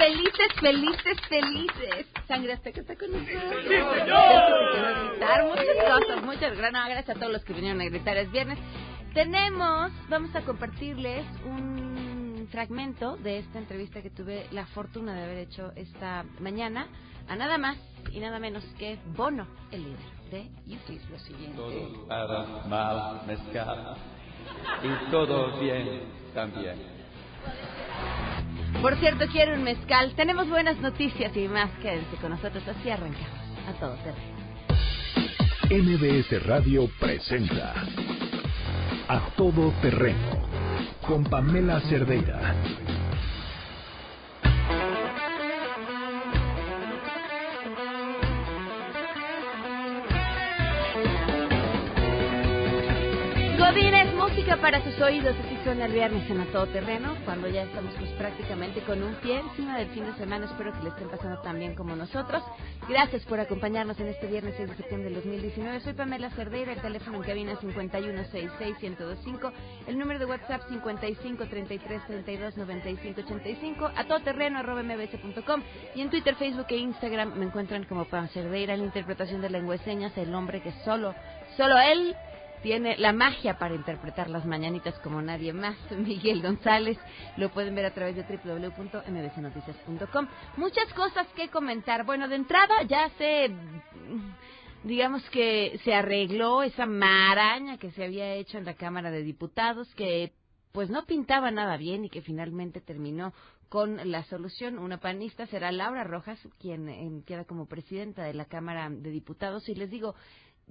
felices, felices, felices. Sangre hasta que está con nosotros. Muchas cosas, muchas gracias a todos los que vinieron a gritar. Es viernes. Tenemos, vamos a compartirles un fragmento de esta entrevista que tuve la fortuna de haber hecho esta mañana a nada más y nada menos que Bono, el líder de YouTube. Lo siguiente. Todo para mal mezcal y todo bien también. Por cierto, quiero un mezcal. Tenemos buenas noticias y más. Quédense con nosotros. Así arrancamos. A todos. MBS Radio presenta A Todo Terreno con Pamela Cerdeira. Para sus oídos, así suena el viernes en A Todo Terreno, cuando ya estamos pues prácticamente con un pie encima del fin de semana, espero que le estén pasando tan bien como nosotros. Gracias por acompañarnos en este viernes 6 de septiembre del 2019. Soy Pamela Cerdeira, el teléfono en cabina 5166125, el número de WhatsApp 5533329585, a todoterreno mbs.com y en Twitter, Facebook e Instagram me encuentran como Pam Cerdeira, la interpretación de lengua de señas, el hombre que solo, solo él tiene la magia para interpretar las mañanitas como nadie más, Miguel González. Lo pueden ver a través de www.mbcnoticias.com. Muchas cosas que comentar. Bueno, de entrada ya se digamos que se arregló esa maraña que se había hecho en la Cámara de Diputados que pues no pintaba nada bien y que finalmente terminó con la solución. Una panista será Laura Rojas, quien eh, queda como presidenta de la Cámara de Diputados. Y les digo,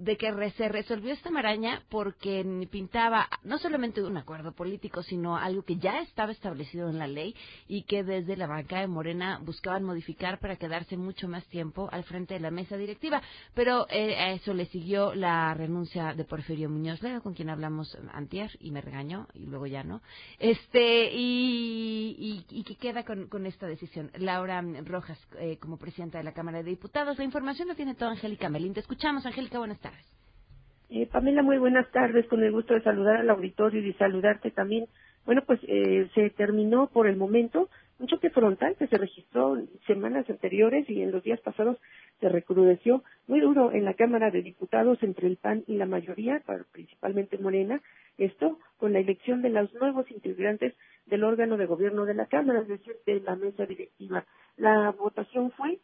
de que se resolvió esta maraña porque pintaba no solamente un acuerdo político, sino algo que ya estaba establecido en la ley y que desde la banca de Morena buscaban modificar para quedarse mucho más tiempo al frente de la mesa directiva. Pero eh, a eso le siguió la renuncia de Porfirio Muñoz Ledo, con quien hablamos antier y me regañó y luego ya no. Este y, y, que queda con, con, esta decisión. Laura Rojas eh, como presidenta de la Cámara de Diputados. La información la tiene toda Angélica Melín. Te escuchamos, Angélica. Buenas tardes. Eh, Pamela, muy buenas tardes. Con el gusto de saludar al auditorio y saludarte también. Bueno, pues eh, se terminó por el momento un choque frontal que se registró semanas anteriores y en los días pasados se recrudeció muy duro en la Cámara de Diputados entre el PAN y la mayoría, principalmente Morena, esto con la elección de los nuevos integrantes del órgano de gobierno de la Cámara, es decir, de la mesa directiva. La votación fue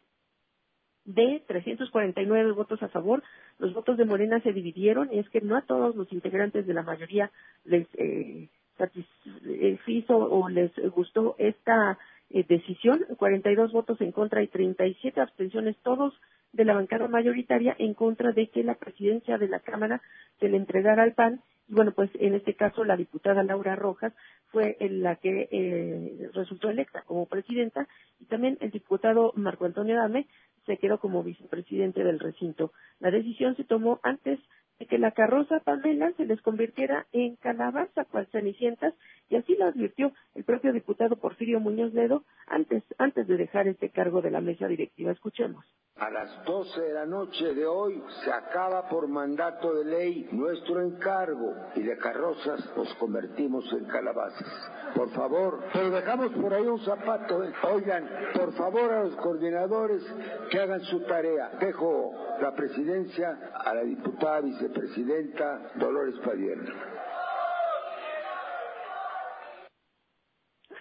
de 349 votos a favor, los votos de Morena se dividieron y es que no a todos los integrantes de la mayoría les eh, satisfizo o les gustó esta eh, decisión, 42 votos en contra y 37 abstenciones, todos de la bancada mayoritaria en contra de que la presidencia de la Cámara se le entregara al PAN. Y bueno, pues en este caso la diputada Laura Rojas fue la que eh, resultó electa como presidenta y también el diputado Marco Antonio Dame se quedó como vicepresidente del recinto. La decisión se tomó antes de que la carroza Pamela se les convirtiera en calabaza cual cenicientas y así lo advirtió el propio diputado Porfirio Muñoz Ledo antes, antes de dejar este cargo de la mesa directiva. Escuchemos. A las 12 de la noche de hoy se acaba por mandato de ley nuestro encargo y de carrozas nos convertimos en calabazas. Por favor, pero dejamos por ahí un zapato. ¿eh? Oigan, por favor a los coordinadores que hagan su tarea. Dejo la presidencia a la diputada vicepresidenta Dolores Padierna.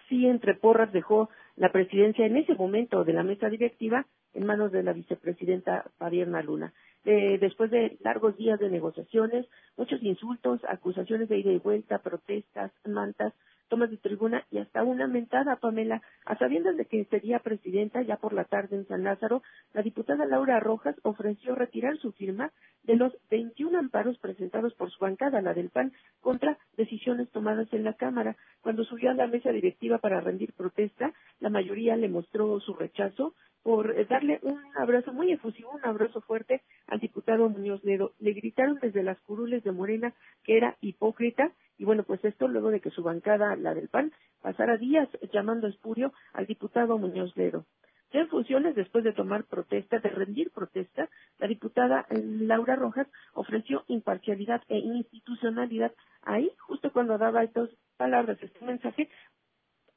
Sí, entre porras dejó la presidencia en ese momento de la mesa directiva en manos de la vicepresidenta Padierna Luna. Eh, después de largos días de negociaciones, muchos insultos, acusaciones de ida y vuelta, protestas, mantas, tomas de tribuna y hasta una mentada, Pamela, a sabiendas de que sería presidenta ya por la tarde en San Lázaro, la diputada Laura Rojas ofreció retirar su firma de los 21 amparos presentados por su bancada, la del PAN, contra decisiones tomadas en la Cámara. Cuando subió a la mesa directiva para rendir protesta, la mayoría le mostró su rechazo por darle un abrazo muy efusivo, un abrazo fuerte al diputado Muñoz Ledo. Le gritaron desde las curules de Morena que era hipócrita y bueno, pues esto luego de que su bancada, la del PAN, pasara días llamando espurio al diputado Muñoz Ledo. Ya en funciones, después de tomar protesta, de rendir protesta, la diputada eh, Laura Rojas ofreció imparcialidad e institucionalidad ahí, justo cuando daba estas palabras, este mensaje,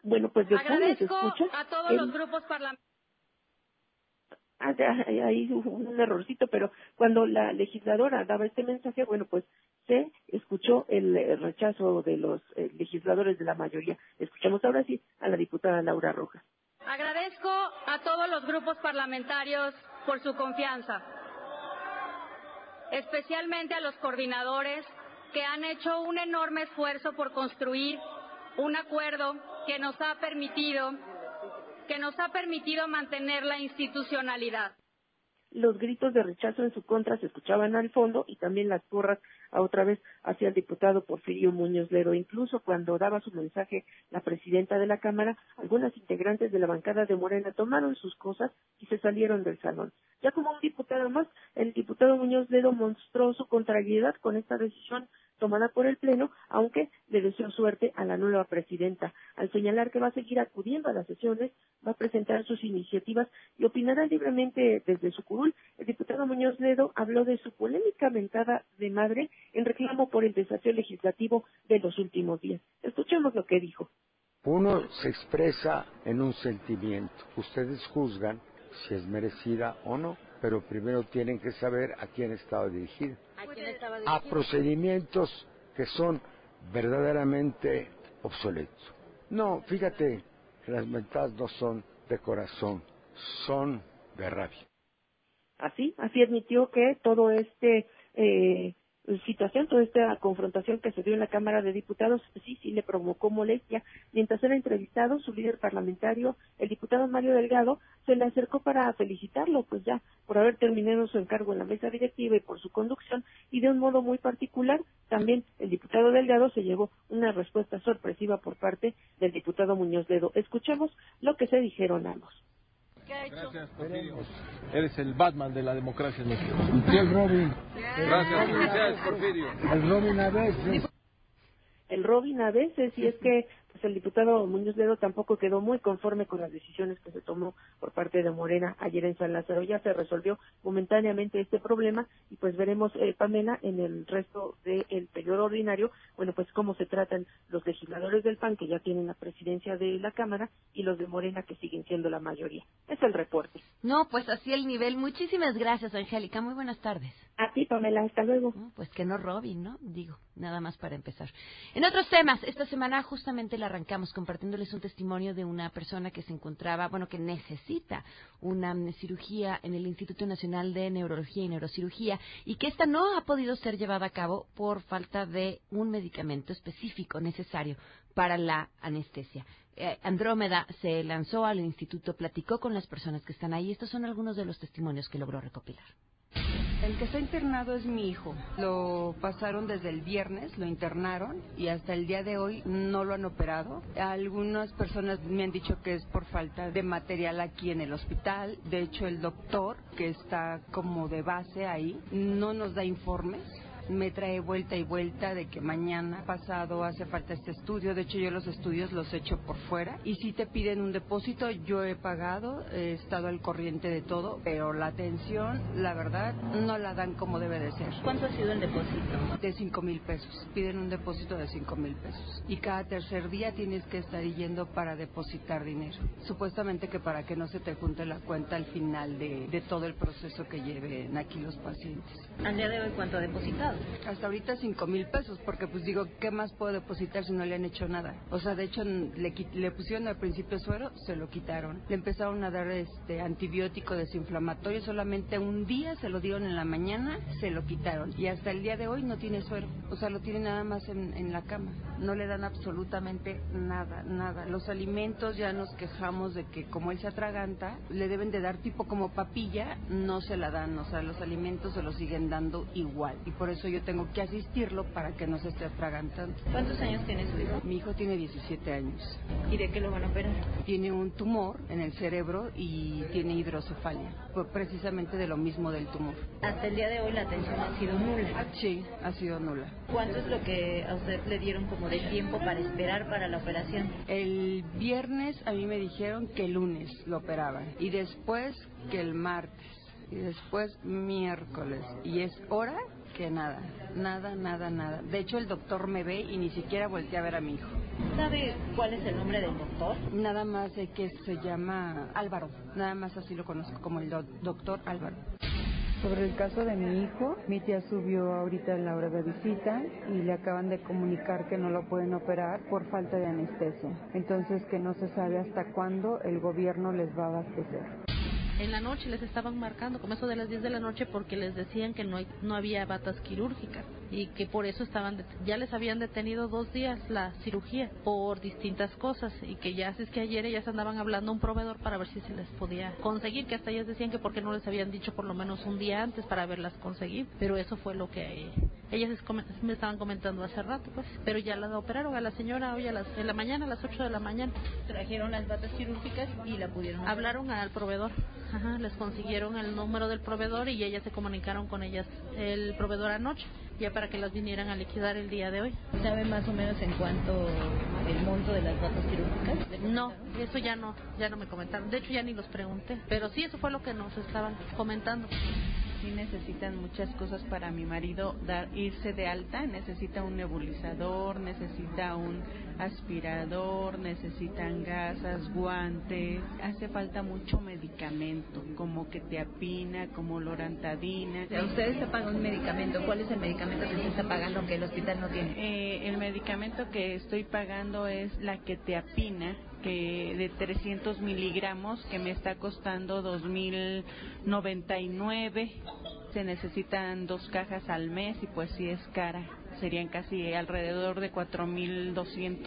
bueno, pues de fondo se escucha. a todos el- los grupos parlamentarios. Ah, ahí- ahí hubo un errorcito, pero cuando la legisladora daba este mensaje, bueno, pues se escuchó el, eh, rechazo de los eh, legisladores de la mayoría. Escuchamos ahora sí a la diputada Laura Rojas. Agradezco a todos los grupos parlamentarios por su confianza, especialmente a los coordinadores que han hecho un enorme esfuerzo por construir un acuerdo que nos ha permitido que nos ha permitido mantener la institucionalidad. Los gritos de rechazo en su contra se escuchaban al fondo y también las porras a otra vez hacia el diputado Porfirio Muñoz Lero. Incluso cuando daba su mensaje la presidenta de la Cámara, algunas integrantes de la bancada de Morena tomaron sus cosas y se salieron del salón. Ya como un diputado más, el diputado Muñoz Lero mostró su contrariedad con esta decisión tomada por el Pleno, aunque le deseó suerte a la nueva presidenta, al señalar que va a seguir acudiendo a las sesiones, va a presentar sus iniciativas y opinará libremente desde su curul. El diputado Muñoz Ledo habló de su polémica mentada de madre en reclamo por el desafío legislativo de los últimos días. Escuchemos lo que dijo. Uno se expresa en un sentimiento. Ustedes juzgan si es merecida o no, pero primero tienen que saber a quién estaba dirigida. A procedimientos que son verdaderamente obsoletos. No, fíjate, las mentadas no son de corazón, son de rabia. Así, así admitió que todo este eh, situación, toda esta confrontación que se dio en la Cámara de Diputados, sí, sí le provocó molestia. Mientras era entrevistado, su líder parlamentario, el diputado Mario Delgado, se le acercó para felicitarlo, pues ya, por haber terminado su encargo en la mesa directiva y por su conducción, y de un modo muy particular, también el diputado Delgado se llevó una respuesta sorpresiva por parte del diputado Muñoz Ledo. Escuchemos lo que se dijeron ambos. Gracias, Porfirio. Eres el Batman de la democracia en México. ¿Y qué el Robin? Gracias, felicidades, Porfirio. El Robin a veces. el Robin a veces y es que pues el diputado Muñoz Ledo tampoco quedó muy conforme con las decisiones que se tomó por parte de Morena ayer en San Lázaro. Ya se resolvió momentáneamente este problema y pues veremos, eh, Pamela, en el resto del periodo ordinario, bueno, pues cómo se tratan los legisladores del PAN que ya tienen la presidencia de la Cámara y los de Morena que siguen siendo la mayoría. Es el reporte. No, pues así el nivel. Muchísimas gracias, Angélica. Muy buenas tardes. A ti, Pamela, hasta luego. No, Pues que no Robin, ¿no? Digo, nada más para empezar. En otros temas, esta semana justamente la arrancamos compartiéndoles un testimonio de una persona que se encontraba, bueno, que necesita una cirugía en el Instituto Nacional de Neurología y Neurocirugía y que esta no ha podido ser llevada a cabo por falta de un medicamento específico necesario para la anestesia. Eh, Andrómeda se lanzó al instituto, platicó con las personas que están ahí. Estos son algunos de los testimonios que logró recopilar. El que está internado es mi hijo. Lo pasaron desde el viernes, lo internaron y hasta el día de hoy no lo han operado. Algunas personas me han dicho que es por falta de material aquí en el hospital. De hecho, el doctor, que está como de base ahí, no nos da informes me trae vuelta y vuelta de que mañana pasado hace falta este estudio. De hecho, yo los estudios los he hecho por fuera. Y si te piden un depósito, yo he pagado, he estado al corriente de todo, pero la atención, la verdad, no la dan como debe de ser. ¿Cuánto ha sido el depósito? De cinco mil pesos. Piden un depósito de cinco mil pesos. Y cada tercer día tienes que estar yendo para depositar dinero. Supuestamente que para que no se te junte la cuenta al final de, de todo el proceso que lleven aquí los pacientes. ¿Al día de hoy cuánto ha depositado? Hasta ahorita cinco mil pesos, porque pues digo, ¿qué más puedo depositar si no le han hecho nada? O sea, de hecho, le, le pusieron al principio suero, se lo quitaron. Le empezaron a dar este antibiótico desinflamatorio, solamente un día se lo dieron en la mañana, se lo quitaron. Y hasta el día de hoy no tiene suero. O sea, lo tiene nada más en, en la cama. No le dan absolutamente nada, nada. Los alimentos ya nos quejamos de que como él se atraganta, le deben de dar tipo como papilla, no se la dan. O sea, los alimentos se los siguen dando igual. Y por eso yo tengo que asistirlo para que no se esté atragantando. ¿Cuántos años tiene su hijo? Mi hijo tiene 17 años. ¿Y de qué lo van a operar? Tiene un tumor en el cerebro y tiene hidrocefalia, precisamente de lo mismo del tumor. Hasta el día de hoy la atención ha sido nula. Sí, ha sido nula. ¿Cuánto es lo que a usted le dieron como de tiempo para esperar para la operación? El viernes a mí me dijeron que el lunes lo operaban y después que el martes y después miércoles y es hora que nada, nada, nada, nada. De hecho el doctor me ve y ni siquiera voltea a ver a mi hijo. ¿Sabe cuál es el nombre del doctor? Nada más de que se llama Álvaro. Nada más así lo conozco como el doctor Álvaro. Sobre el caso de mi hijo, mi tía subió ahorita en la hora de visita y le acaban de comunicar que no lo pueden operar por falta de anestesia. Entonces que no se sabe hasta cuándo el gobierno les va a abastecer en la noche les estaban marcando, como eso de las 10 de la noche, porque les decían que no, no había batas quirúrgicas y que por eso estaban ya les habían detenido dos días la cirugía por distintas cosas y que ya es que ayer ellas andaban hablando a un proveedor para ver si se les podía conseguir, que hasta ellas decían que porque no les habían dicho por lo menos un día antes para verlas conseguir, pero eso fue lo que ellas me estaban comentando hace rato, pues, pero ya la operaron a la señora hoy a las en la mañana, a las 8 de la mañana. Trajeron las batas quirúrgicas y la pudieron. Hablaron al proveedor, Ajá, les consiguieron el número del proveedor y ellas se comunicaron con ellas el proveedor anoche ya para que las vinieran a liquidar el día de hoy. ¿Sabe más o menos en cuánto el monto de las batas quirúrgicas? No, eso ya no, ya no me comentaron. De hecho ya ni los pregunté, pero sí eso fue lo que nos estaban comentando sí necesitan muchas cosas para mi marido dar irse de alta, necesita un nebulizador, necesita un aspirador, necesitan gasas, guantes, hace falta mucho medicamento, como que te apina, como lorantadina. Usted está pagando un medicamento, ¿cuál es el medicamento que usted está pagando que el hospital no tiene? Eh, el medicamento que estoy pagando es la que te apina, que de 300 miligramos que me está costando 2.099 se necesitan dos cajas al mes y pues sí es cara serían casi alrededor de 4.200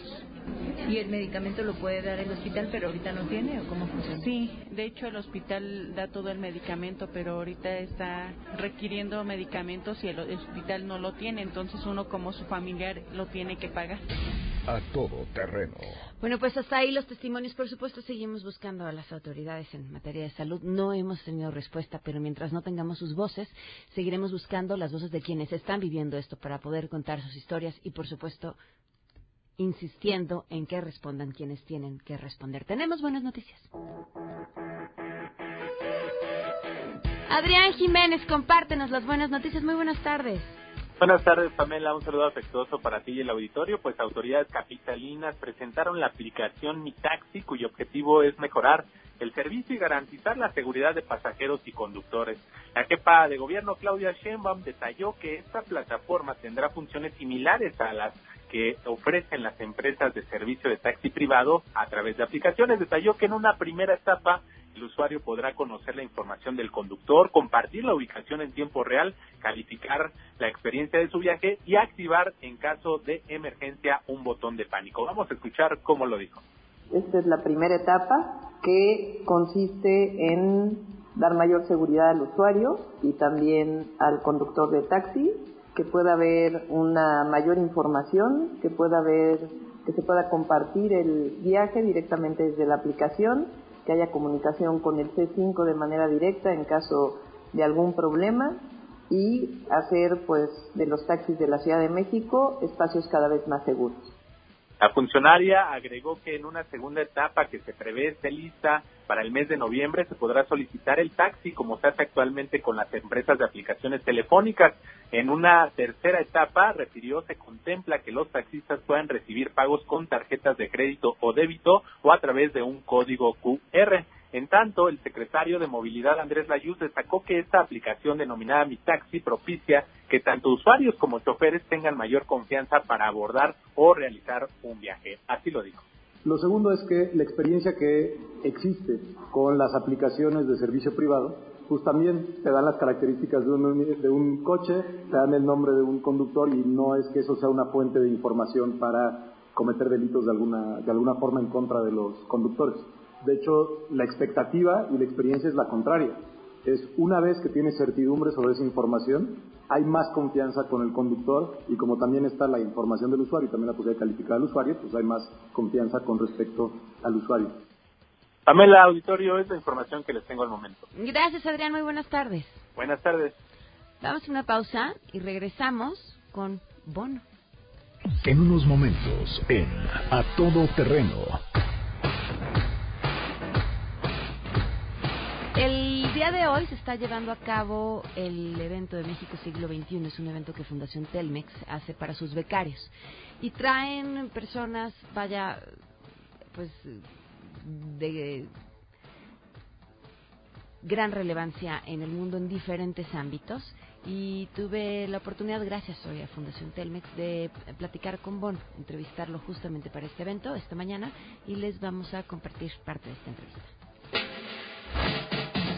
y el medicamento lo puede dar el hospital pero ahorita no tiene o cómo funciona sí de hecho el hospital da todo el medicamento pero ahorita está requiriendo medicamentos y el hospital no lo tiene entonces uno como su familiar lo tiene que pagar a todo terreno. Bueno, pues hasta ahí los testimonios. Por supuesto, seguimos buscando a las autoridades en materia de salud. No hemos tenido respuesta, pero mientras no tengamos sus voces, seguiremos buscando las voces de quienes están viviendo esto para poder contar sus historias y, por supuesto, insistiendo en que respondan quienes tienen que responder. Tenemos buenas noticias. Adrián Jiménez, compártenos las buenas noticias. Muy buenas tardes. Buenas tardes, Pamela. Un saludo afectuoso para ti y el auditorio. Pues autoridades capitalinas presentaron la aplicación Mi Taxi, cuyo objetivo es mejorar el servicio y garantizar la seguridad de pasajeros y conductores. La jefa de gobierno, Claudia Sheinbaum, detalló que esta plataforma tendrá funciones similares a las que ofrecen las empresas de servicio de taxi privado a través de aplicaciones. Detalló que en una primera etapa el usuario podrá conocer la información del conductor, compartir la ubicación en tiempo real, calificar la experiencia de su viaje y activar en caso de emergencia un botón de pánico. Vamos a escuchar cómo lo dijo. Esta es la primera etapa que consiste en dar mayor seguridad al usuario y también al conductor de taxi, que pueda haber una mayor información, que pueda haber que se pueda compartir el viaje directamente desde la aplicación que haya comunicación con el C5 de manera directa en caso de algún problema y hacer pues de los taxis de la Ciudad de México espacios cada vez más seguros. La funcionaria agregó que en una segunda etapa que se prevé esté lista para el mes de noviembre se podrá solicitar el taxi como se hace actualmente con las empresas de aplicaciones telefónicas. En una tercera etapa, refirió, se contempla que los taxistas puedan recibir pagos con tarjetas de crédito o débito o a través de un código QR. En tanto, el secretario de Movilidad Andrés Layuz destacó que esta aplicación denominada Mi Taxi propicia que tanto usuarios como choferes tengan mayor confianza para abordar o realizar un viaje. Así lo dijo. Lo segundo es que la experiencia que existe con las aplicaciones de servicio privado, pues también te dan las características de un, de un coche, te dan el nombre de un conductor y no es que eso sea una fuente de información para cometer delitos de alguna, de alguna forma en contra de los conductores. De hecho, la expectativa y la experiencia es la contraria. Es una vez que tienes certidumbre sobre esa información, hay más confianza con el conductor y como también está la información del usuario y también la posibilidad de calificar al usuario, pues hay más confianza con respecto al usuario. Pamela Auditorio, es la información que les tengo al momento. Gracias, Adrián. Muy buenas tardes. Buenas tardes. Damos una pausa y regresamos con Bono. En unos momentos, en A Todo Terreno. El día de hoy se está llevando a cabo el evento de México Siglo XXI. Es un evento que Fundación Telmex hace para sus becarios. Y traen personas, vaya, pues, de gran relevancia en el mundo en diferentes ámbitos y tuve la oportunidad, gracias hoy a Fundación Telmex, de platicar con Bon, entrevistarlo justamente para este evento esta mañana y les vamos a compartir parte de esta entrevista.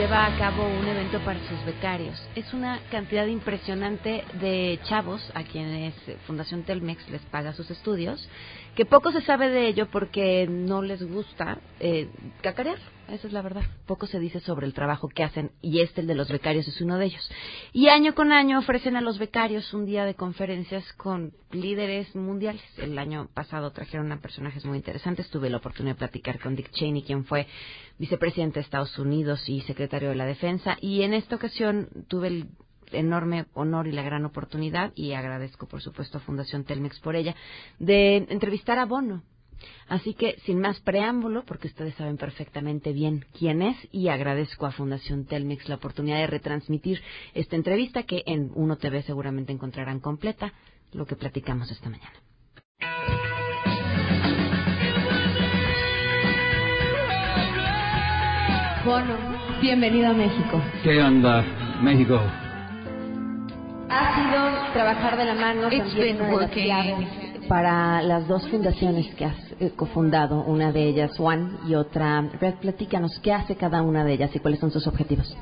Lleva a cabo un evento para sus becarios. Es una cantidad impresionante de chavos a quienes Fundación Telmex les paga sus estudios, que poco se sabe de ello porque no les gusta eh, cacarear. Esa es la verdad. Poco se dice sobre el trabajo que hacen y este, el de los becarios, es uno de ellos. Y año con año ofrecen a los becarios un día de conferencias con líderes mundiales. El año pasado trajeron a personajes muy interesantes. Tuve la oportunidad de platicar con Dick Cheney, quien fue vicepresidente de Estados Unidos y secretario de la Defensa. Y en esta ocasión tuve el enorme honor y la gran oportunidad, y agradezco por supuesto a Fundación Telmex por ella, de entrevistar a Bono. Así que, sin más preámbulo, porque ustedes saben perfectamente bien quién es, y agradezco a Fundación Telmex la oportunidad de retransmitir esta entrevista que en Uno TV seguramente encontrarán completa, lo que platicamos esta mañana. Bono, bienvenido a México. ¿Qué onda, México? Ha sido trabajar de la mano también para las dos fundaciones que has eh, cofundado, una de ellas One y otra Red. Platícanos, ¿qué hace cada una de ellas y cuáles son sus objetivos?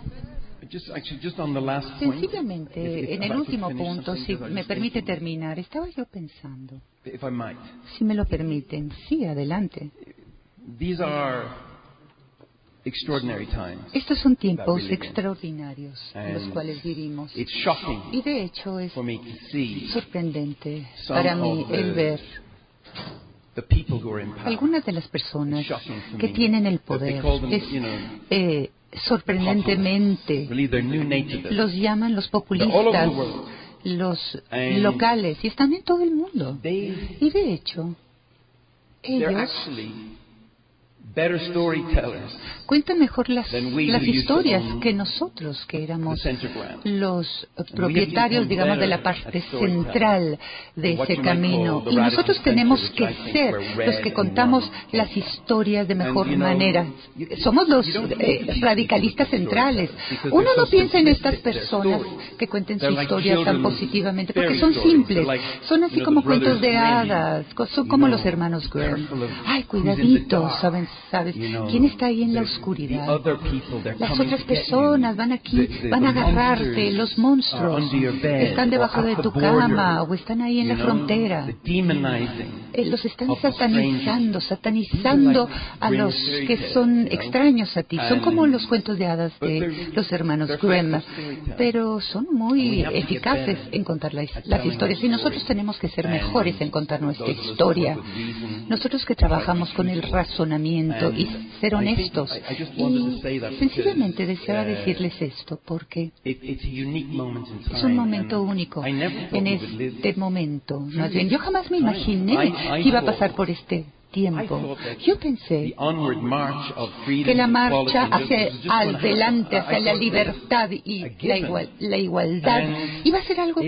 Sencillamente, en el último punto, si me permite terminar, estaba yo pensando, si me lo permiten, sí, adelante. These are extraordinary times. Estos son tiempos extraordinarios en los cuales vivimos. It's shocking Y de hecho es sorprendente para mí el ver algunas de las personas que tienen el poder. Es eh, sorprendentemente. los llaman los populistas, los locales, y están en todo el mundo. Y de hecho, ellos actually better storytellers cuentan mejor las, las historias que nosotros, que éramos los propietarios, digamos, de la parte central de ese camino. Y nosotros tenemos que ser los que contamos las historias de mejor manera. Somos los eh, radicalistas centrales. Uno no piensa en estas personas que cuenten su historia tan positivamente, porque son simples. Son así como cuentos de hadas, son como los hermanos Grimm. Ay, cuidadito. ¿saben? ¿Sabes? ¿Quién está ahí en la oscuridad? Las otras personas van aquí, van a agarrarte, los monstruos están debajo de tu cama o están ahí en la frontera. Eh, Los están satanizando, satanizando a los que son extraños a ti. Son como los cuentos de hadas de los hermanos Grimm, pero son muy eficaces en contar las, historias. Y nosotros tenemos que ser mejores en contar nuestra historia. Nosotros que trabajamos con el razonamiento And y ser honestos. Y sencillamente deseaba uh, decirles esto porque es un momento único en este momento. Más bien, yo jamás me imaginé que iba a pasar por este tiempo. Yo pensé que la marcha hacia adelante, hacia la libertad y la, igual- la igualdad iba a ser algo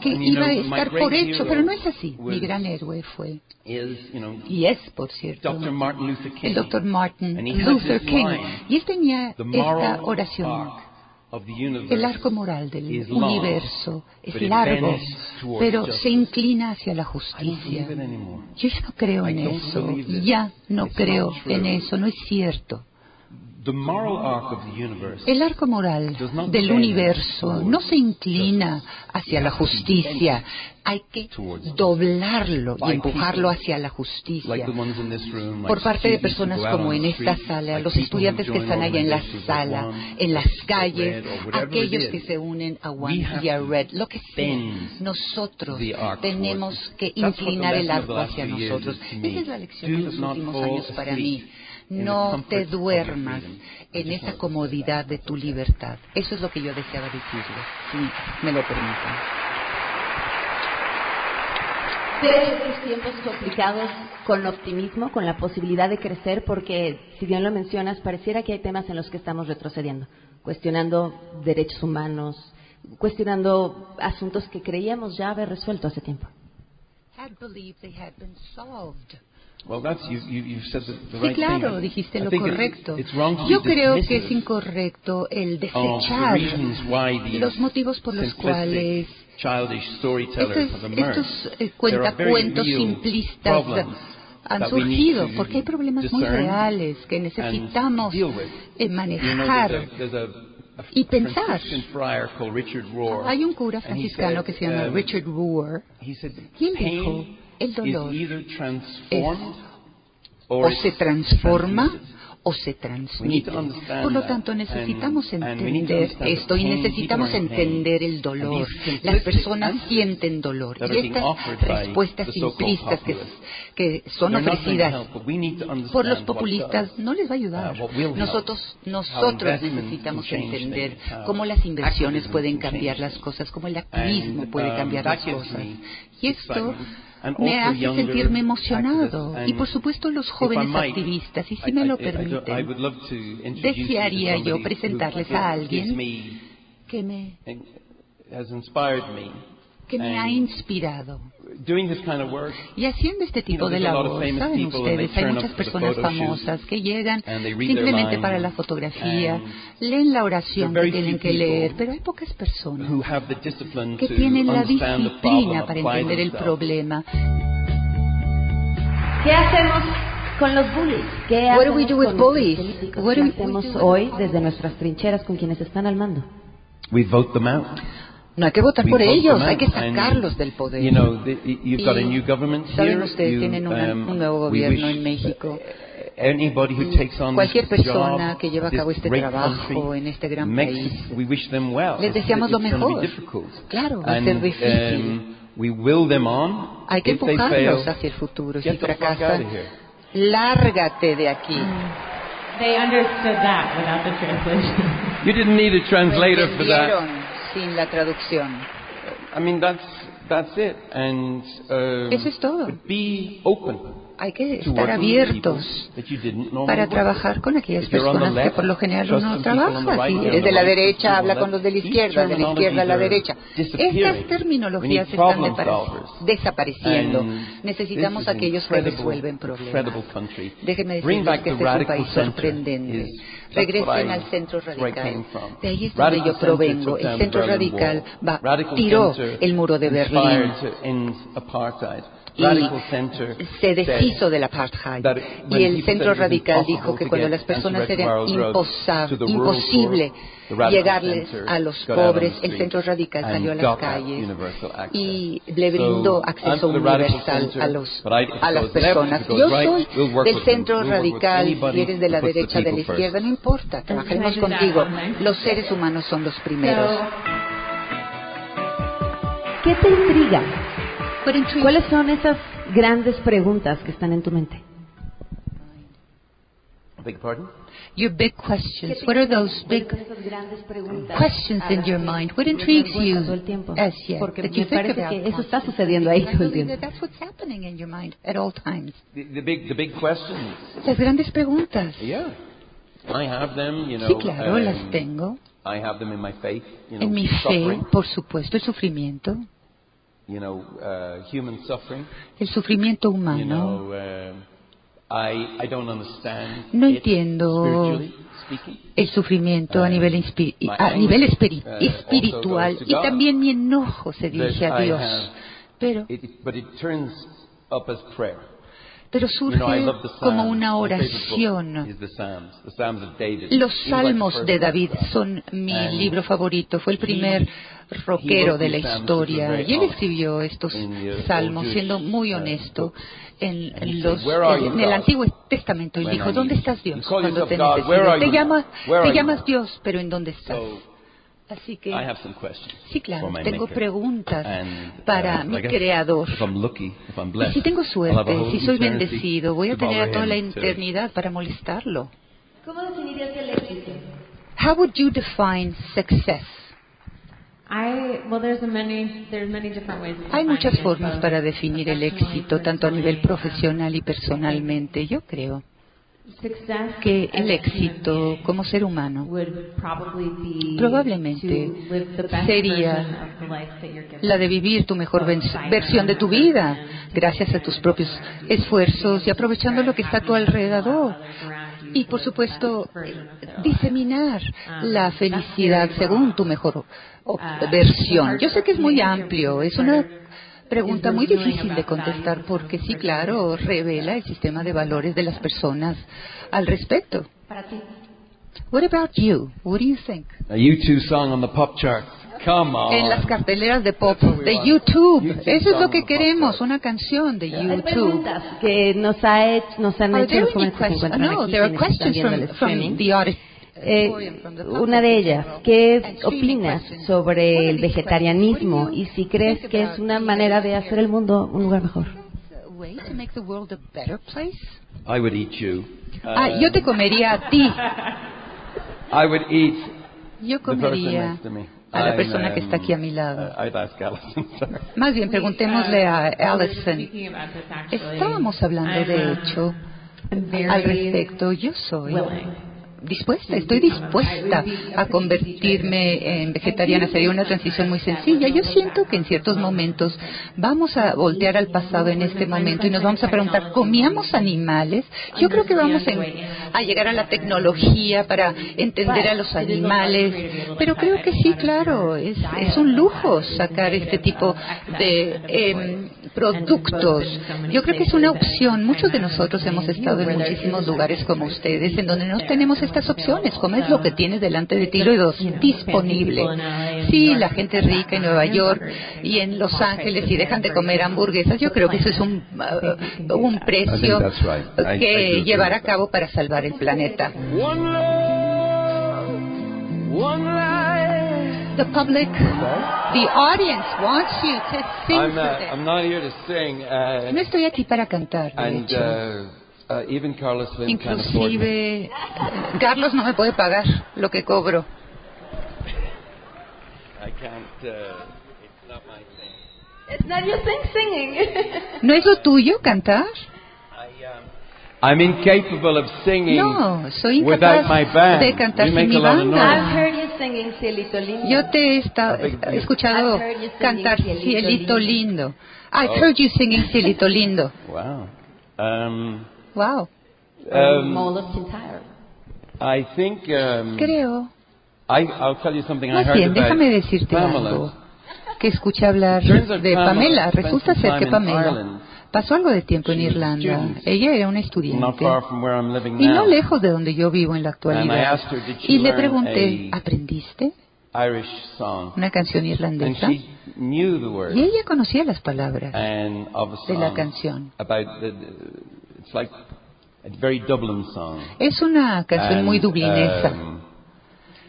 que iba a estar por hecho, pero no es así. Mi gran héroe fue, y es, por cierto, Dr. Martin Luther King. el doctor Martin Luther King. Y él tenía esta oración. El arco moral del universo es largo, pero se inclina hacia la justicia. Yo ya no creo en eso, ya no creo en eso, no es cierto. El arco moral del universo no se inclina hacia la justicia, hay que doblarlo y empujarlo hacia la justicia. Por parte de personas como en esta sala, los estudiantes que están allá en la sala, en las calles, aquellos que se unen a One y a Red, lo que sea, nosotros tenemos que inclinar el arco hacia nosotros. Esa es la lección de los últimos años para mí. No te duermas en esa comodidad de tu libertad. Eso es lo que yo deseaba decirle, si me lo permiten. ¿Ves estos tiempos complicados con optimismo, con la posibilidad de crecer? Porque, si bien lo mencionas, pareciera que hay temas en los que estamos retrocediendo, cuestionando derechos humanos, cuestionando asuntos que creíamos ya haber resuelto hace tiempo. Sí, claro, dijiste lo correcto. Yo creo que es incorrecto el desechar los motivos por los cuales estos, eh, cuentacuentos simplistas han surgido porque hay problemas muy reales que necesitamos eh, manejar y pensar. Hay un cura franciscano que se llama um, Richard Rohr. y él dijo, el dolor es o se transforma o se transmite. Por lo tanto, necesitamos entender esto y necesitamos entender el dolor. Las personas sienten dolor y estas respuestas simplistas que, que son ofrecidas por los populistas no les va a ayudar. Nosotros, nosotros necesitamos entender cómo las inversiones pueden cambiar las cosas, cómo el activismo puede cambiar las cosas. Y esto me hace sentirme emocionado. Y por supuesto los jóvenes activistas, y si me lo permiten, desearía yo presentarles a alguien que me, que me ha inspirado. Y haciendo este tipo de labor, saben ustedes, hay muchas personas famosas que llegan simplemente para la fotografía, leen la oración que tienen que leer, pero hay pocas personas que tienen la disciplina para entender el problema. ¿Qué hacemos con los bullies? ¿Qué What do hacemos we do with con bullies? What ¿Qué do we hacemos hoy desde nuestras trincheras con quienes están al mando? We vote them out. No hay que votar We por ellos, hay que sacarlos del poder. You know, the, you've got a new government Saben here. ustedes, You, tienen una- um, un nuevo gobierno wish en México. Anybody who takes on Cualquier persona job, que lleva a cabo este trabajo country, en este gran país, we wish them well. les deseamos lo mejor. Claro, va a ser difícil. um, we will them on. Hay que If empujarlos fail, hacia el futuro. Si fracasan, lárgate de aquí. They understood that without the translation. You didn't need a translator for that. Sin la traducción. I mean, that's that's it. And uh, Eso es todo. be open Hay que estar abiertos para trabajar con aquellas personas que por lo general uno trabaja. Si eres de la derecha, habla on con los de la izquierda, de la izquierda a la derecha. Estas terminologías están desapareciendo. Necesitamos aquellos que resuelven problemas. Bring decirles que este es un país sorprendente. Regresen al centro radical. De ahí es donde yo provengo. El centro radical va, tiró el muro de Berlín y se deshizo del apartheid. Y el centro radical dijo que cuando las personas anti-retroviral era drugs imposa- to the rural imposible llegarles a los pobres, el centro radical salió a las calles y le brindó acceso for the radical universal center, a, los, a las personas. Yo soy we'll work del centro radical y anybody eres de la derecha, de la izquierda, no importa, that contigo. Los seres humanos son los primeros. ¿Qué te intriga? ¿Cuáles son esas grandes preguntas que están en tu mente? Your pardon? Your big questions. What are those big questions in your mind? What intrigues you as yet? That you think about que eso está sucediendo ahí todo el tiempo. that's what's happening in your mind at all times. The, the big, the big questions. Las grandes preguntas. Yeah, I have them. You know, Sí, claro, um, las tengo. I have them in my faith. You know, En mi fe, por supuesto, el sufrimiento. You know, uh, human suffering. El sufrimiento You humano. know, um, No entiendo el sufrimiento a nivel, a nivel uh, espiritual y también mi enojo se dirige a Dios. Pero, pero surge como una oración. Los salmos de David son mi libro favorito. Fue el primer rockero de la historia. Y él escribió estos salmos siendo muy uh, honesto en, he los, said, "Where are you, en el? Antiguo Testamento. Él When dijo, ¿dónde estás? Dios? Cuando te Te, you llama- now? Where te llamas? Dios, pero ¿en dónde estás? Así que, sí, claro, tengo preguntas And, para uh, mi creador. Lucky, Y si tengo suerte, si soy bendecido, voy a tener a toda la eternidad para molestarlo. ¿Cómo definirías el éxito? How would you define success? Hay muchas formas para definir el éxito, tanto a nivel profesional y personalmente. Yo creo que el éxito como ser humano probablemente sería la de vivir tu mejor versión de tu vida, gracias a tus propios esfuerzos y aprovechando lo que está a tu alrededor. Y, por supuesto, diseminar la felicidad según tu mejor o- versión. Yo sé que es muy amplio, es una pregunta muy difícil de contestar porque sí, claro, revela el sistema de valores de las personas al respecto. Para ti. What about you? What do you think? A U2 song on the pop chart. En las carteleras de pop de YouTube. Eso es lo que queremos, una canción de YouTube. que nos, ha hecho, nos han hecho los any jóvenes que se questions? encuentran No, aquí, there are questions from, the audi- Eh, una de ellas, ¿qué opinas sobre el vegetarianismo y si crees que es una manera de hacer el mundo un lugar mejor? I would eat you. Ah, yo te comería a ti. I would eat Yo comería. A la I'm, persona que está aquí a mi lado. uh, I'd ask. Más bien, preguntémosle a Allison. Estábamos hablando de hecho very al respecto. Yo soy. Dispuesta, estoy dispuesta a convertirme en vegetariana. Sería una transición muy sencilla. Yo siento que en ciertos momentos vamos a voltear al pasado en este momento y nos vamos a preguntar, ¿comíamos animales? Yo creo que vamos a llegar a la tecnología para entender a los animales, pero creo que sí, claro, es, es un lujo sacar este tipo de em, productos. Yo creo que es una opción. Muchos de nosotros hemos estado en muchísimos lugares como ustedes, en donde no tenemos estas opciones. Comes lo que tienes delante de ti, lo disponible. Sí, la gente rica en Nueva York y en Los Ángeles y dejan de comer hamburguesas, yo creo que eso es un, uh, un precio que llevar a cabo para salvar el planeta. The public, the audience wants you to sing I'm, uh. I'm not here to sing. Uh, No estoy aquí para cantar, de and uh. Inclusive, Carlos no me puede pagar lo que cobro. I can't. Uh, it's not my thing. It's not your thing singing. ¿No es lo tuyo cantar? I'm incapable of singing No, soy without incapaz my band. de cantar sin mi banda. noise. I've heard you singing Cielito Lindo. Yo te he esta- escuchado cantar Cielito Cielito Lindo. Lindo. I've Oh. heard you singing Cielito Lindo. Wow. Um, Wow. um, Mole of Kintyre. I think. Um, Creo. I, I'll tell you something I Más heard bien, about déjame decirte Pamela. algo. Que escuché hablar de Pamela Resulta ser que Pamela pasó algo de tiempo en Irlanda. Ella era una estudiante. Y no lejos de donde yo vivo en la I actualidad. Y le pregunté, ¿aprendiste una canción And irlandesa? Y ella conocía las palabras de la canción. About the, it's like a very Dublin song. Es una canción muy And, dublinesa. um,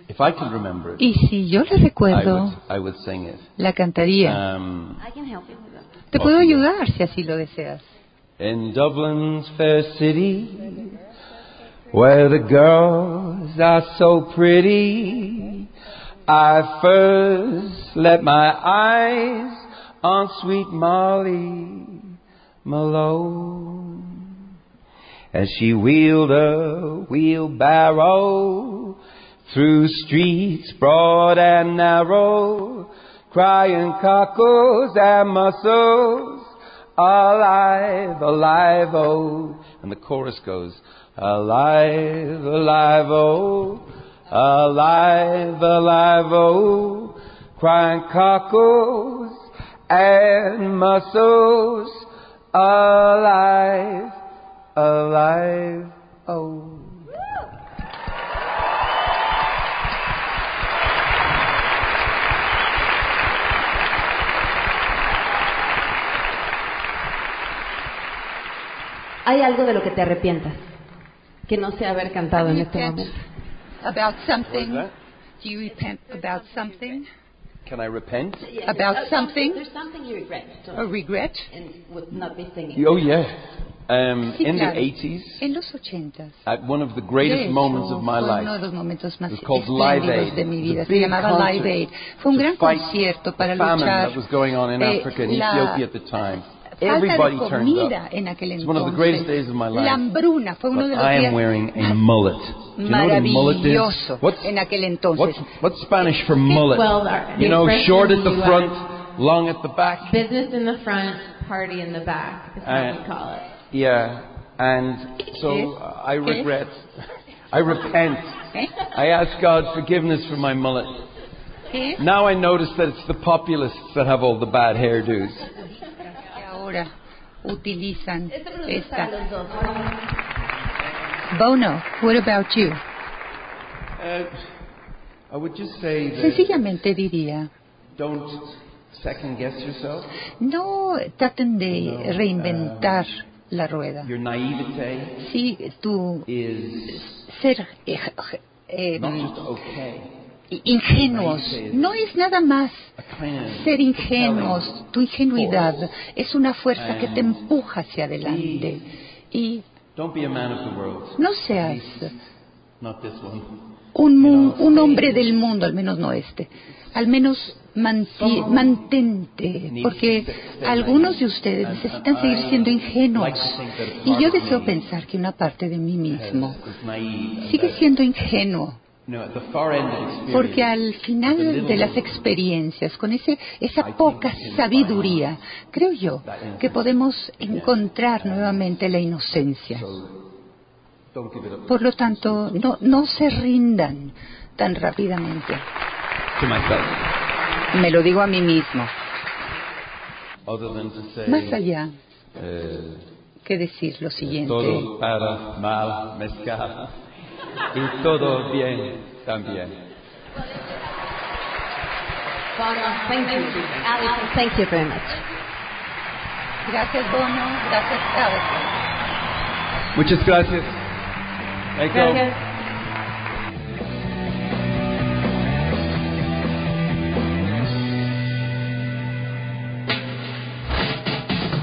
if I could remember it, Y si yo la I would, I would sing it. la cantaría. Um, I can help you with that. Te puedo ayudar si así lo deseas. in Dublin's fair city, where the girls are so pretty, I first let my eyes on sweet Molly Malone. As she wheeled a wheelbarrow through streets broad and narrow, crying cockles and mussels, alive, alive, oh. And the chorus goes, alive, alive, oh, alive, alive, oh, crying cockles and mussels, alive, alive, oh. ¿Hay algo de lo que te arrepientas? Que no sea haber cantado en este momento. About something, Do you repent about something? Can I repent? About something? There's something you regret. A regret? and with not be singing. Oh, yeah. Um, Sí, in claro. the 80s, En los ochentas. at one of the greatest hecho, moments of my life, uno de los momentos más It was called Live Aid. de mi vida. Se llamaba concert Live Aid. Fue un to gran fight concierto para the famine luchar that was going on in eh, Africa, and la Ethiopia at the time. falta Everybody de turned comida up. en aquel It's one of the greatest days of my La life. hambruna fue uno But de los I am días wearing a mullet. Do you know what a mullet is? What's, en aquel entonces. what's, what's Spanish for mullet? Well, you know, short at the the front, long at the back. Business in the front, party in the back is how Uh, we call it. Yeah, and so uh, I regret, I repent. I ask God forgiveness for my mullet. Now I notice that it's the populists that have all the bad hairdos. utilizan Esta pregunta es para esta. los dos. Bono, what about you? Uh, I would just say that Sencillamente diría, don't second guess yourself. no traten No, de reinventar la rueda. Your naivete Sí, tu ser eh, eh, ingenuos no es nada más ser ingenuos. Tu ingenuidad es una fuerza que te empuja hacia adelante. Y Don't be a man of the world. no seas un, un hombre del mundo, al menos no este. Al menos manti- mantente, porque algunos de ustedes necesitan seguir siendo ingenuos. Y yo deseo pensar que una parte de mí mismo sigue siendo ingenuo. No, at the far end of experience. Porque al final de las experiencias, con ese, esa poca sabiduría, creo yo que podemos encontrar nuevamente la inocencia. Don't give it up. Por lo tanto, no, no se rindan tan rápidamente. To myself. Me lo digo a mí mismo. Other than to say, Más allá eh, que decir lo siguiente. todo para mal me escapa y todo bien también. Bono, thank you. Alison, thank you very much. Gracias, Bono. Gracias, Alison. Muchas gracias. Thank you. Gracias.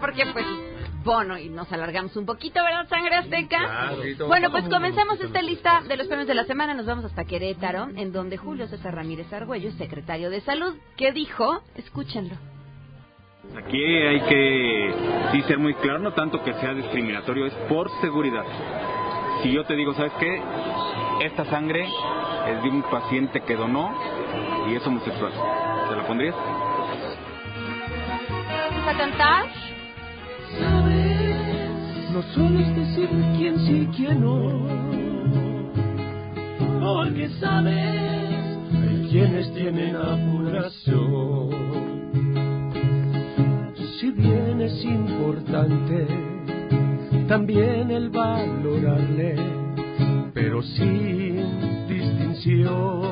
Porque pues Bono y nos alargamos un poquito, ¿verdad, Sangre Azteca? Claro. Bueno, pues comenzamos esta lista de los premios de la semana. Nos vamos hasta Querétaro, en donde Julio César Ramírez Argüello es secretario de Salud. ¿Qué dijo? Escúchenlo. Aquí hay que sí ser muy claro, no tanto que sea discriminatorio, es por seguridad. Si yo te digo, ¿sabes qué? Esta sangre es de un paciente que donó y es homosexual. ¿Te la pondrías? ¿Vamos a cantar? No sueles decir quién sí y quién no. Porque sabes, hay quienes tienen apuración. Si bien es importante, también el valorarle, pero sin distinción.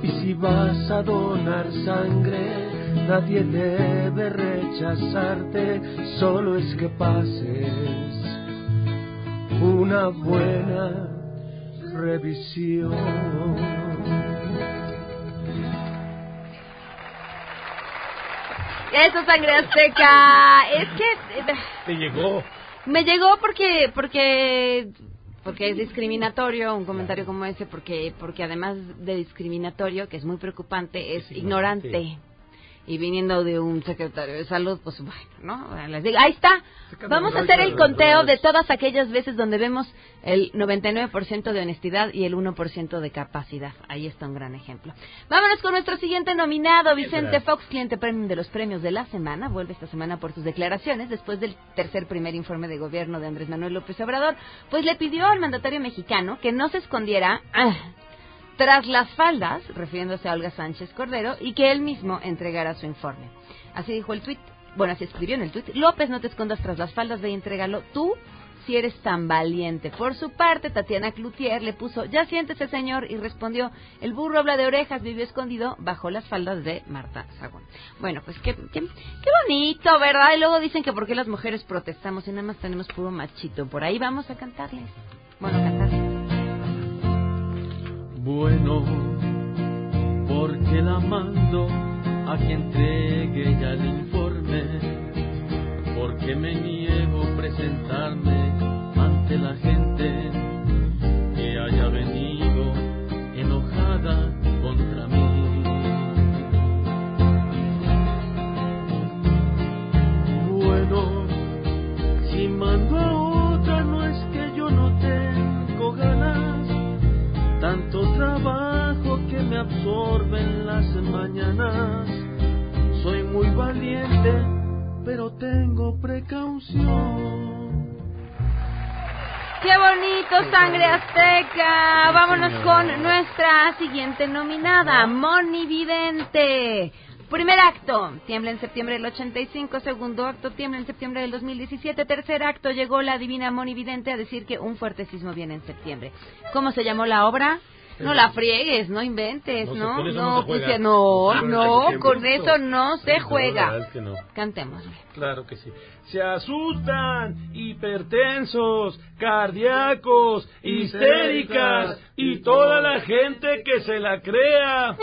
Y si vas a donar sangre, nadie debe rechazarte, solo es que pases una buena revisión. Eso, Sangre Azteca. Es que eh, Te llegó. me llegó porque porque porque es discriminatorio un comentario como ese porque porque además de discriminatorio que es muy preocupante es ignorante y viniendo de un secretario de salud, pues bueno, ¿no? Les digo, ahí está. Vamos a hacer el conteo de todas aquellas veces donde vemos el 99% de honestidad y el 1% de capacidad. Ahí está un gran ejemplo. Vámonos con nuestro siguiente nominado, Vicente Fox, cliente premium de los premios de la semana. Vuelve esta semana por sus declaraciones después del tercer primer informe de gobierno de Andrés Manuel López Obrador, pues le pidió al mandatario mexicano que no se escondiera ah, tras las faldas, refiriéndose a Olga Sánchez Cordero, y que él mismo entregara su informe. Así dijo el tuit, bueno, así escribió en el tuit, López, no te escondas tras las faldas, ve y entrégalo tú si eres tan valiente. Por su parte, Tatiana Cloutier le puso, ya siéntese señor, y respondió, el burro habla de orejas, vivió escondido bajo las faldas de Marta Sagún. Bueno, pues qué, qué, qué bonito, ¿verdad? Y luego dicen que por qué las mujeres protestamos y nada más tenemos puro machito. Por ahí vamos a cantarles. Bueno, cantarles. Bueno, porque la mando a que entregue ya el informe, porque me niego a presentarme ante la gente absorben las mañanas. Soy muy valiente, pero tengo precaución. ¡Qué bonito, sangre azteca! Vámonos con nuestra siguiente nominada, Moni Vidente. Primer acto, tiembla en septiembre del 85. Segundo acto, tiembla en septiembre del 2017. Tercer acto, llegó la divina Moni Vidente a decir que un fuerte sismo viene en septiembre. ¿Cómo se llamó la obra? No la friegues, no inventes, No, ¿no? No, no pues no, con eso no se juega. verdad es que no. Cantémosle. Claro que sí. Se asustan, hipertensos, cardíacos, histéricas y toda la gente que se la crea.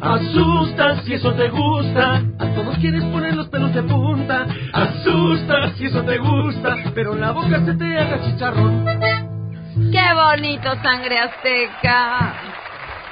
Asustas si eso te gusta, a todos quieres poner los pelos de punta. Asustas si eso te gusta, pero en la boca se te haga chicharrón. ¡Qué bonito, sangre azteca!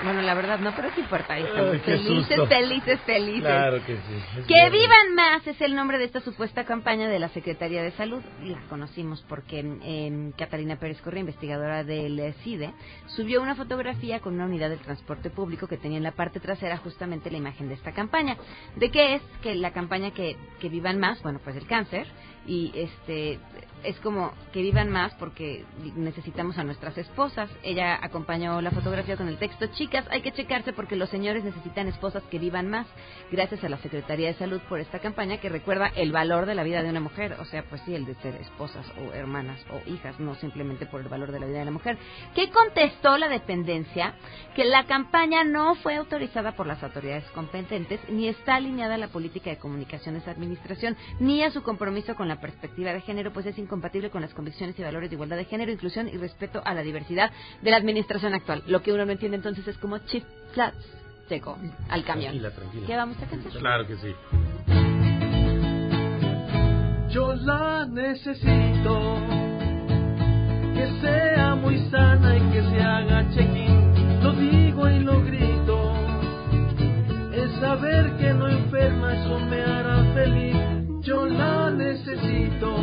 Bueno, la verdad no, pero sí importa. Ahí estamos Ay, qué felices, susto. felices, felices. Claro que sí. es Que vivan más es el nombre de esta supuesta campaña de la Secretaría de Salud. La conocimos porque eh, Catalina Pérez Correa, investigadora del CIDE, subió una fotografía con una unidad del transporte público que tenía en la parte trasera justamente la imagen de esta campaña. ¿De qué es? Que la campaña que, que vivan más, bueno, pues el cáncer y este es como que vivan más porque necesitamos a nuestras esposas. Ella acompañó la fotografía con el texto, chicas, hay que checarse porque los señores necesitan esposas que vivan más. Gracias a la Secretaría de Salud por esta campaña que recuerda el valor de la vida de una mujer, o sea, pues sí, el de ser esposas o hermanas o hijas, no simplemente por el valor de la vida de la mujer. ¿Qué contestó la dependencia? Que la campaña no fue autorizada por las autoridades competentes ni está alineada a la política de comunicaciones administración ni a su compromiso con la perspectiva de género, pues es incompatible con las convicciones y valores de igualdad de género, inclusión y respeto a la diversidad de la administración actual. Lo que uno no entiende entonces es como Chief Flats llegó al camión. Tranquila, tranquila. ¿Qué vamos a cantar? Claro que sí. Yo la necesito, que sea muy sana y que se haga check-in. Lo digo y lo grito, el saber que no enferma eso me hará feliz. Yo la necesito,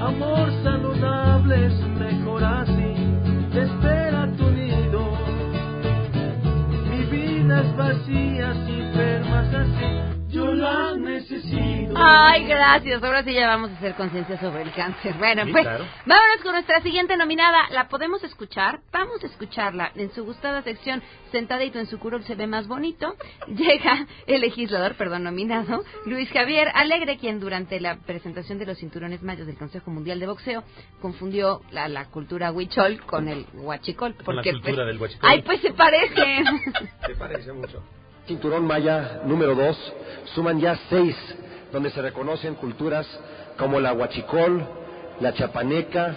amor saludable es mejor así. Te espera tu nido, mi vida es vacía si enfermas así. Yo la necesito. Ay, gracias. Ahora sí ya vamos a hacer conciencia sobre el cáncer. Bueno, Sí, pues claro. vámonos con nuestra siguiente nominada. ¿La podemos escuchar? Vamos a escucharla. En su gustada sección, sentadito en su curul se ve más bonito, llega el legislador, perdón, nominado, Luis Javier Alegre, quien durante la presentación de los cinturones mayos del Consejo Mundial de Boxeo confundió la, la cultura huichol con el huachicol. Con la Porque, cultura pues, del huachicol. Ay, pues se parecen. Se parece mucho. Cinturón Maya número 2, suman ya seis, donde se reconocen culturas como la huachicol, la chapaneca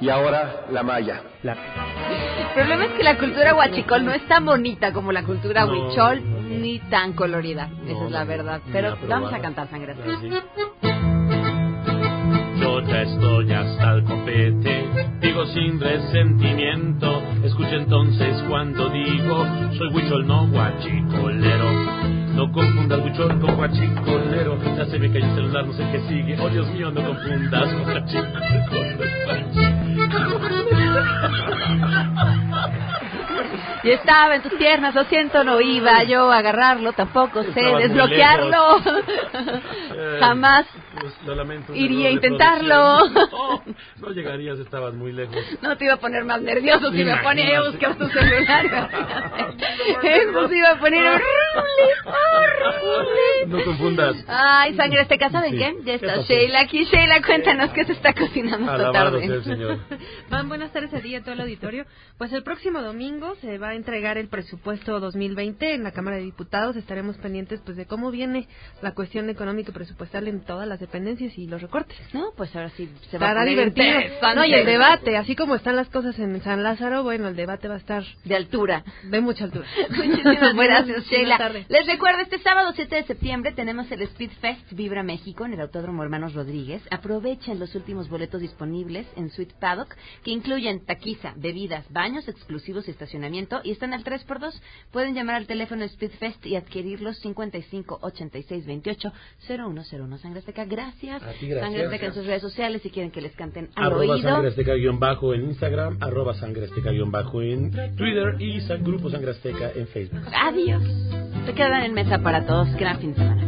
y ahora la maya. El problema es que la cultura huachicol no es tan bonita como la cultura No. huichol, ni tan colorida. Esa es la verdad. Pero vamos a cantar sangre. Yo ya estoy hasta el copete, digo sin resentimiento. Escucha entonces cuando el huichol, no guachicolero. No confundas huichol con guachicolero. Ya se me cayó el celular, no sé qué sigue. Oh Dios mío, no confundas guachicolero con Y estaba en tus piernas, lo siento, no iba yo a agarrarlo, tampoco sé desbloquearlo. Jamás lo lamento, iría a intentarlo. No, no llegarías, estabas muy lejos. No te iba a poner más nervioso si me ponía a buscar tu celular. Eso se iba a poner horrible, horrible. No confundas. Ay, sangre azteca, ¿saben Sí. qué? Ya ¿Qué está pasó? Sheila aquí. Sheila, cuéntanos qué se está cocinando esta tarde. sea el Señor. Van buenas tardes a ti y a todo el auditorio. Pues el próximo domingo se va a entregar el presupuesto 2020 en la Cámara de Diputados. Estaremos pendientes pues de cómo viene la cuestión económica y presupuestal en todas las dependencias y los recortes. No, pues ahora sí se va a Estará poner divertido. No, y el debate, así como están las cosas en San Lázaro, bueno, el debate va a estar de altura. De mucha altura. Muchísimas gracias, Sheila. Les recuerdo, este sábado 7 de septiembre tenemos el Speed Fest Vibra México en el Autódromo Hermanos Rodríguez. Aprovechen los últimos boletos disponibles en Suite Paddock, que incluyen taquiza, bebidas, baños exclusivos y estacionamiento, y están al 3x2. Pueden llamar al teléfono Speed Fest y adquirirlos 55 86 28 0101. Sangre Azteca, gracias. A ti, gracias. Sangre Azteca en sus redes sociales si quieren que les canten al Arroba oído. Sangre Azteca guion bajo en Instagram, arroba Sangre Azteca guion bajo en Twitter y Grupo Sangre Azteca en Facebook. Adiós. Se quedan en mesa para todos. Gran fin de semana.